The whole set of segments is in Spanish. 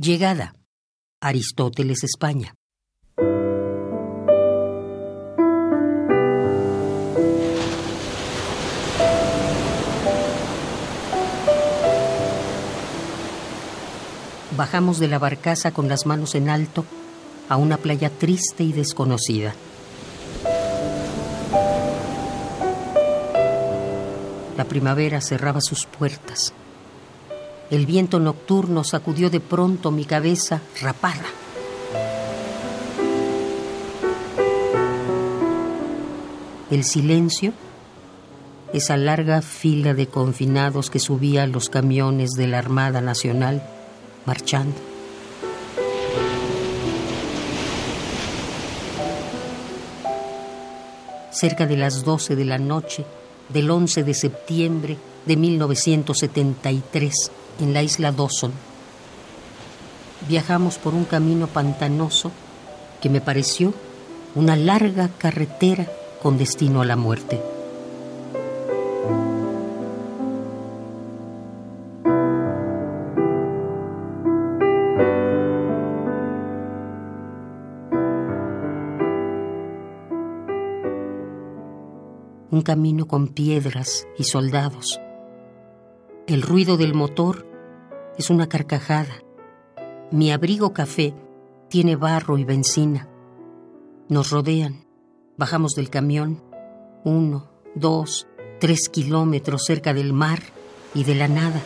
Llegada. Aristóteles, España. Bajamos de la barcaza con las manos en alto a una playa triste y desconocida. La primavera cerraba sus puertas. El viento nocturno sacudió de pronto mi cabeza rapada. El silencio, esa larga fila de confinados que subía a los camiones de la Armada Nacional marchando. Cerca de las 12 de la noche del 11 de septiembre de 1973 en la isla Dawson. Viajamos por un camino pantanoso que me pareció una larga carretera con destino a la muerte. Un camino con piedras y soldados. El ruido del motor es una carcajada. Mi abrigo café tiene barro y benzina. Nos rodean. Bajamos del camión. Uno, dos, tres kilómetros cerca del mar y de la nada.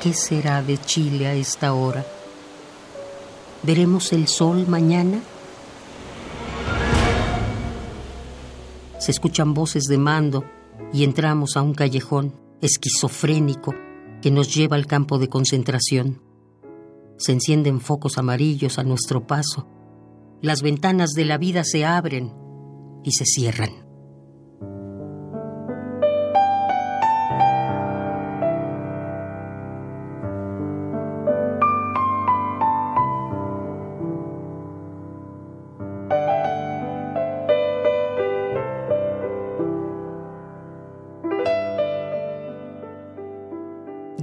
¿Qué será de Chile a esta hora? ¿Veremos el sol mañana? Se escuchan voces de mando y entramos a un callejón esquizofrénico que nos lleva al campo de concentración. Se encienden focos amarillos a nuestro paso. Las ventanas de la vida se abren y se cierran.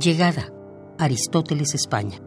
Llegada. Aristóteles, España.